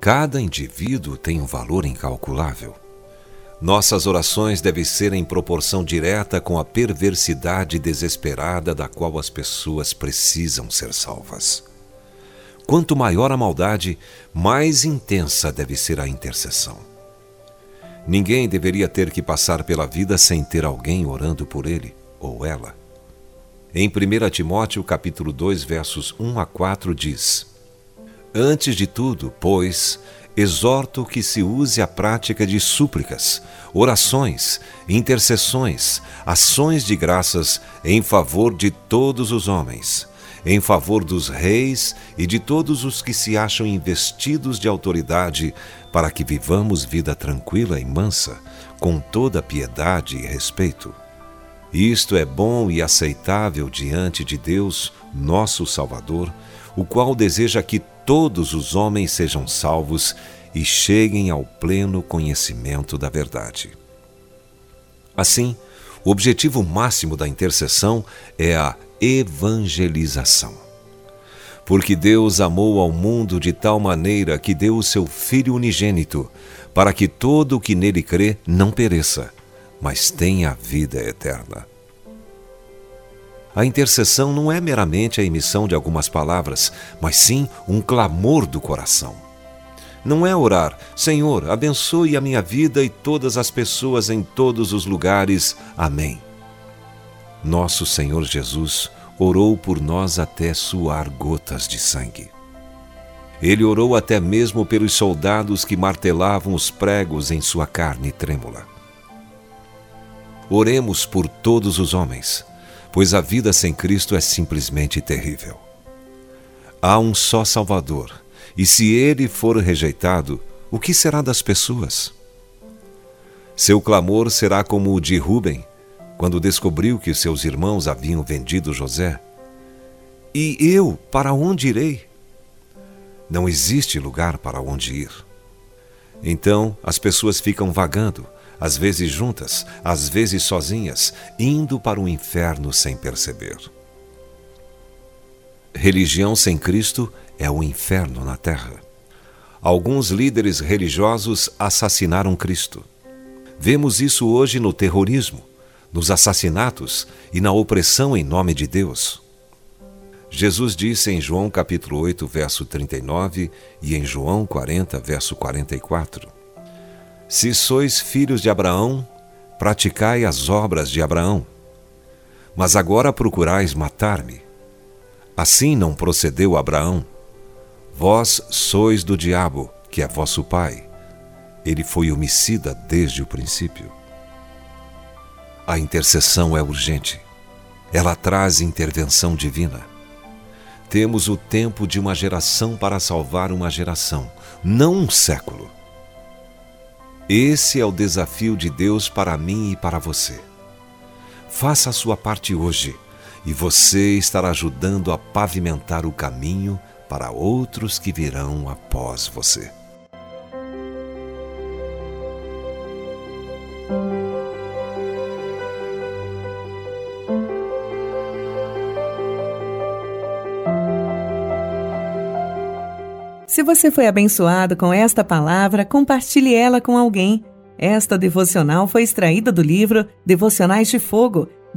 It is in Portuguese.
Cada indivíduo tem um valor incalculável. Nossas orações devem ser em proporção direta com a perversidade desesperada da qual as pessoas precisam ser salvas. Quanto maior a maldade, mais intensa deve ser a intercessão. Ninguém deveria ter que passar pela vida sem ter alguém orando por ele ou ela. Em 1 Timóteo capítulo 2, versos 1 a 4 diz: Antes de tudo, pois, exorto que se use a prática de súplicas, orações, intercessões, ações de graças em favor de todos os homens, em favor dos reis e de todos os que se acham investidos de autoridade, para que vivamos vida tranquila e mansa, com toda piedade e respeito. Isto é bom e aceitável diante de Deus, nosso Salvador, o qual deseja que todos os homens sejam salvos e cheguem ao pleno conhecimento da verdade. Assim, o objetivo máximo da intercessão é a evangelização. Porque Deus amou ao mundo de tal maneira que deu o seu Filho unigênito, para que todo o que nele crê não pereça, mas tenha a vida eterna. A intercessão não é meramente a emissão de algumas palavras, mas sim um clamor do coração. Não é orar, Senhor, abençoe a minha vida e todas as pessoas em todos os lugares. Amém. Nosso Senhor Jesus orou por nós até suar gotas de sangue. Ele orou até mesmo pelos soldados que martelavam os pregos em sua carne trêmula. Oremos por todos os homens, pois a vida sem Cristo é simplesmente terrível. Há um só Salvador, e se ele for rejeitado, o que será das pessoas? Seu clamor será como o de Ruben, quando descobriu que seus irmãos haviam vendido José. E eu, para onde irei? Não existe lugar para onde ir. Então as pessoas ficam vagando, às vezes juntas, às vezes sozinhas, indo para o inferno sem perceber. Religião sem Cristo é o inferno na terra. Alguns líderes religiosos assassinaram Cristo. Vemos isso hoje no terrorismo, nos assassinatos e na opressão em nome de Deus. Jesus disse em João capítulo 8, verso 39 e em João 40, verso 44: se sois filhos de Abraão, praticai as obras de Abraão. Mas agora procurais matar-me. Assim não procedeu Abraão. Vós sois do diabo, que é vosso pai. Ele foi homicida desde o princípio. A intercessão é urgente. Ela traz intervenção divina. Temos o tempo de uma geração para salvar uma geração, não um século. Esse é o desafio de Deus para mim e para você. Faça a sua parte hoje e você estará ajudando a pavimentar o caminho para outros que virão após você. Se você foi abençoado com esta palavra, compartilhe ela com alguém. Esta devocional foi extraída do livro Devocionais de Fogo,